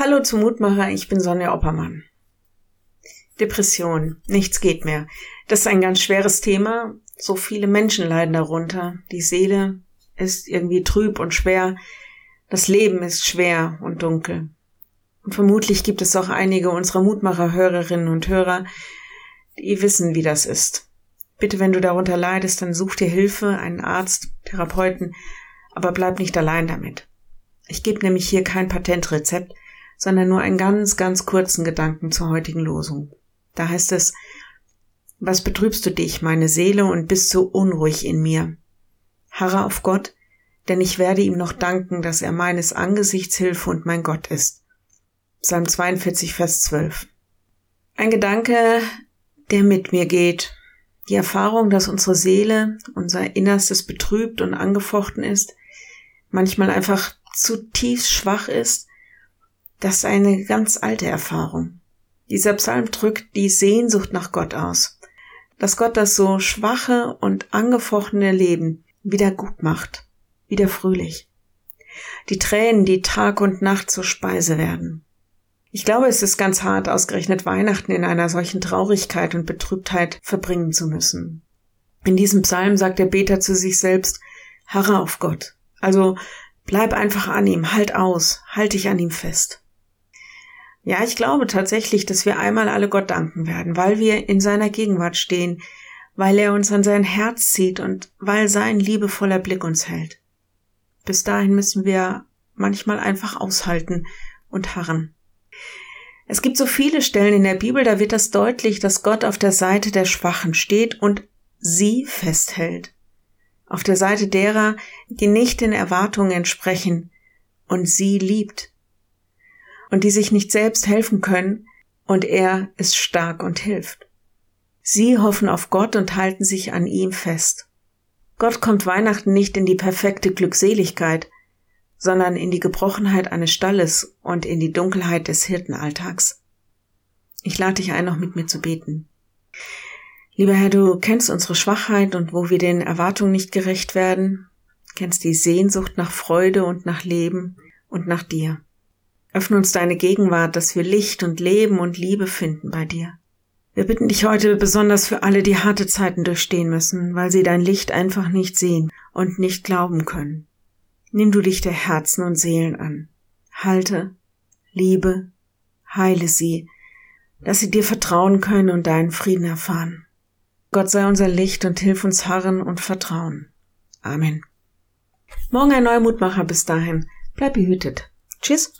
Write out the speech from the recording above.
Hallo zum Mutmacher, ich bin Sonja Oppermann. Depression, nichts geht mehr. Das ist ein ganz schweres Thema. So viele Menschen leiden darunter. Die Seele ist irgendwie trüb und schwer. Das Leben ist schwer und dunkel. Und vermutlich gibt es auch einige unserer Mutmacher-Hörerinnen und Hörer, die wissen, wie das ist. Bitte, wenn du darunter leidest, dann such dir Hilfe, einen Arzt, Therapeuten, aber bleib nicht allein damit. Ich gebe nämlich hier kein Patentrezept, sondern nur einen ganz, ganz kurzen Gedanken zur heutigen Losung. Da heißt es, was betrübst du dich, meine Seele, und bist so unruhig in mir? Harre auf Gott, denn ich werde ihm noch danken, dass er meines Angesichts Hilfe und mein Gott ist. Psalm 42, Vers 12. Ein Gedanke, der mit mir geht. Die Erfahrung, dass unsere Seele, unser Innerstes betrübt und angefochten ist, manchmal einfach zutiefst schwach ist, das ist eine ganz alte Erfahrung. Dieser Psalm drückt die Sehnsucht nach Gott aus. Dass Gott das so schwache und angefochtene Leben wieder gut macht, wieder fröhlich. Die Tränen, die Tag und Nacht zur Speise werden. Ich glaube, es ist ganz hart, ausgerechnet Weihnachten in einer solchen Traurigkeit und Betrübtheit verbringen zu müssen. In diesem Psalm sagt der Beter zu sich selbst, harre auf Gott. Also bleib einfach an ihm, halt aus, halt dich an ihm fest. Ja, ich glaube tatsächlich, dass wir einmal alle Gott danken werden, weil wir in seiner Gegenwart stehen, weil er uns an sein Herz zieht und weil sein liebevoller Blick uns hält. Bis dahin müssen wir manchmal einfach aushalten und harren. Es gibt so viele Stellen in der Bibel, da wird das deutlich, dass Gott auf der Seite der Schwachen steht und sie festhält. Auf der Seite derer, die nicht den Erwartungen entsprechen und sie liebt und die sich nicht selbst helfen können, und er ist stark und hilft. Sie hoffen auf Gott und halten sich an ihm fest. Gott kommt Weihnachten nicht in die perfekte Glückseligkeit, sondern in die Gebrochenheit eines Stalles und in die Dunkelheit des Hirtenalltags. Ich lade dich ein, noch mit mir zu beten. Lieber Herr, du kennst unsere Schwachheit und wo wir den Erwartungen nicht gerecht werden, kennst die Sehnsucht nach Freude und nach Leben und nach dir. Öffne uns deine Gegenwart, dass wir Licht und Leben und Liebe finden bei dir. Wir bitten dich heute besonders für alle, die harte Zeiten durchstehen müssen, weil sie dein Licht einfach nicht sehen und nicht glauben können. Nimm du dich der Herzen und Seelen an. Halte, liebe, heile sie, dass sie dir vertrauen können und deinen Frieden erfahren. Gott sei unser Licht und hilf uns harren und vertrauen. Amen. Morgen ein neuer Mutmacher bis dahin. Bleib behütet. Tschüss.